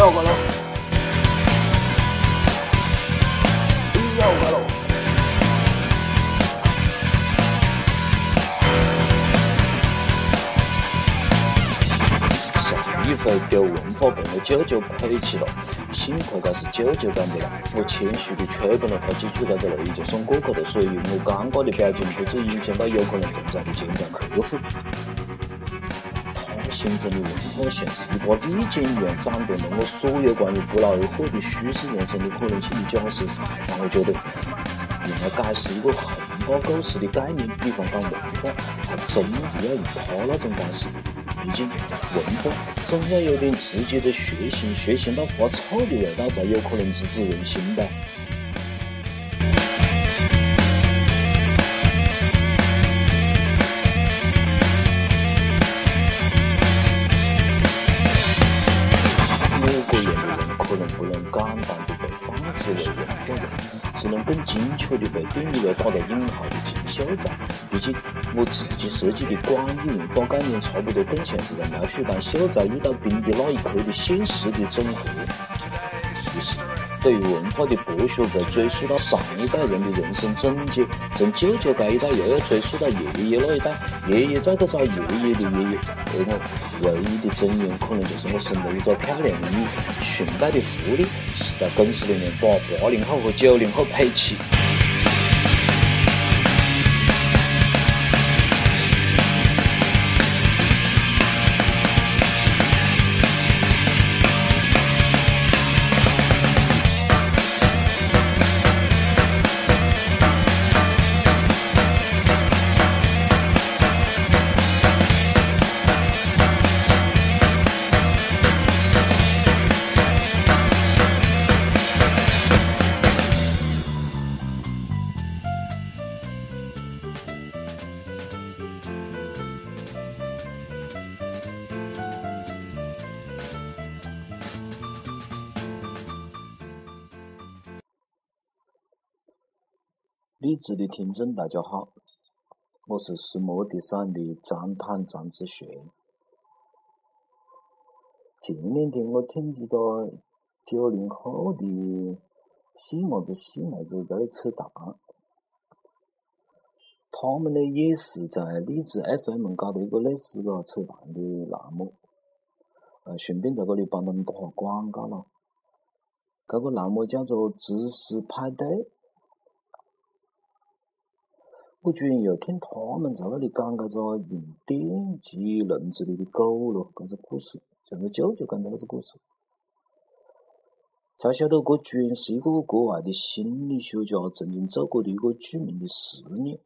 要个喽，要个喽。上一回丢文化被我舅舅赔起了，幸亏这是舅舅干的啦。我谦虚的吹捧了他几句，这个内衣就送过去了，所以我尴尬的表情不止影响到有可能存在的潜在客户。他形成的文化像是一把利剑一样，斩断了我所有关于不劳而获的舒适人生的可能性的假设，让我觉得用来解释一个宏大构思的概念，比方讲文化，还真的要用他那种方式。毕竟，文化总要有点直接的血腥，血腥到发臭的味道，才有可能直指人心吧。更精确的被定义为打着引号的进修在。毕竟，我自己设计的管理文化概念，差不多更像是在描述当秀才遇到兵的那一刻的现实的整合。于是，对于文化的剥削，被追溯到上一代人的人生总结，从舅舅这一代又要追溯到爷爷那一代，爷爷再去找爷爷的爷爷。而我唯一的尊严，可能就是我生了一个漂亮的女，顺带的福利是在公司里面把八零后和九零后配齐。励志的听众大家好，我是石墨地产的张坦张志学。前两天我听几个九零后的细伢子细伢子在那扯淡，他们呢也是在励志 FM 搞的一个类似个扯淡的栏目，呃，顺便在这里帮他们打下广告了。这个栏目叫做知识派对。我居然又听他们在那里讲搿个用电击笼子里的狗咯，搿个故事，像我舅舅讲的那个故事，才晓得搿居然是一个国外的心理学家曾经做过的一个著名的实验，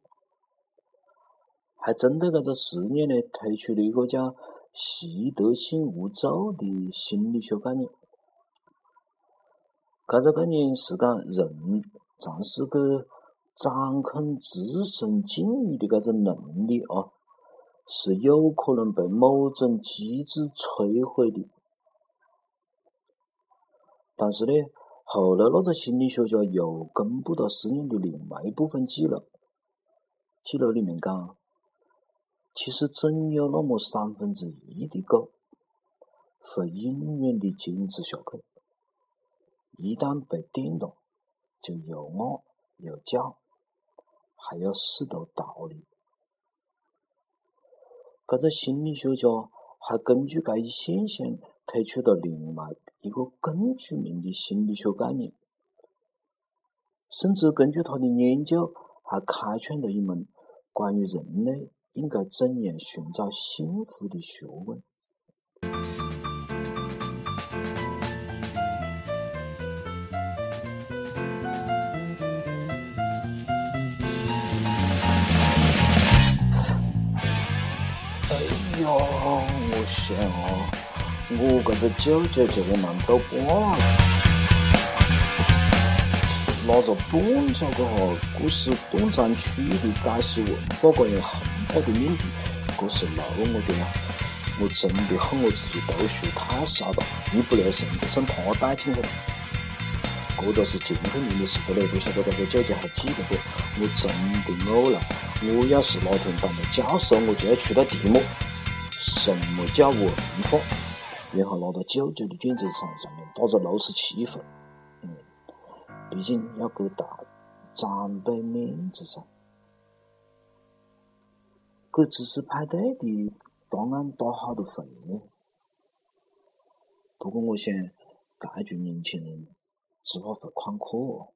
还针对搿个实验呢推出了一个叫习得性无助的心理学概念。搿个概念是讲人尝试去。掌控自身境遇的搿种能力啊，是有可能被某种机制摧毁的。但是呢，后来那个心理学家又公布了实验的另外一部分记录，记录里面讲，其实总有那么三分之一的狗会永远的坚持下去，一旦被电到，就又饿又叫。还要识得道理。搿个心理学家还根据搿一现象提出了另外一个更著名的心理学概念，甚至根据他的研究，还开创了一门关于人类应该怎样寻找幸福的学问。想啊，我搿个舅舅就要忙到挂了。拿着半下个哈故事断章取义的解释文化这样宏大的命题，这是闹我的啦！我真的恨我自己读书太少了，一不留神就算他带进去了。这都是前些年的事了，不晓得搿个舅舅还记得不？我真的呕了！我要是哪天当了教授，我就要出道题目。什么叫文化？然后拿到舅舅的卷子上上面打着露丝气氛。嗯，毕竟要给大长辈面子噻。给知识派对的档案打好多分呢。不过我想，这群年轻人只怕会宽阔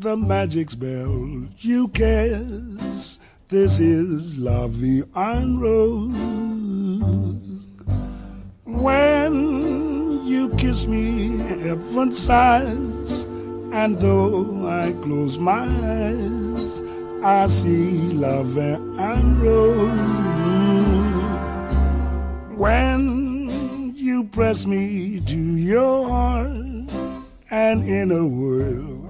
the magic spell you cast. This is love the iron rose. When you kiss me, heaven sighs, and though I close my eyes, I see love and rose. When you press me to your heart, and in a world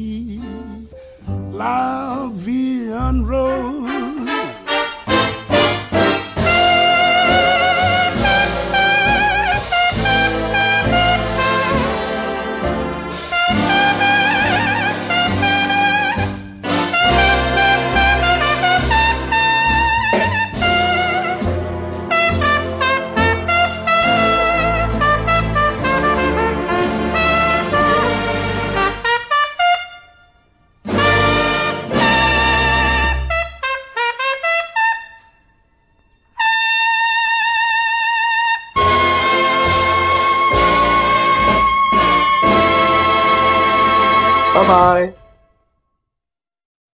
Lavian Road. Bye.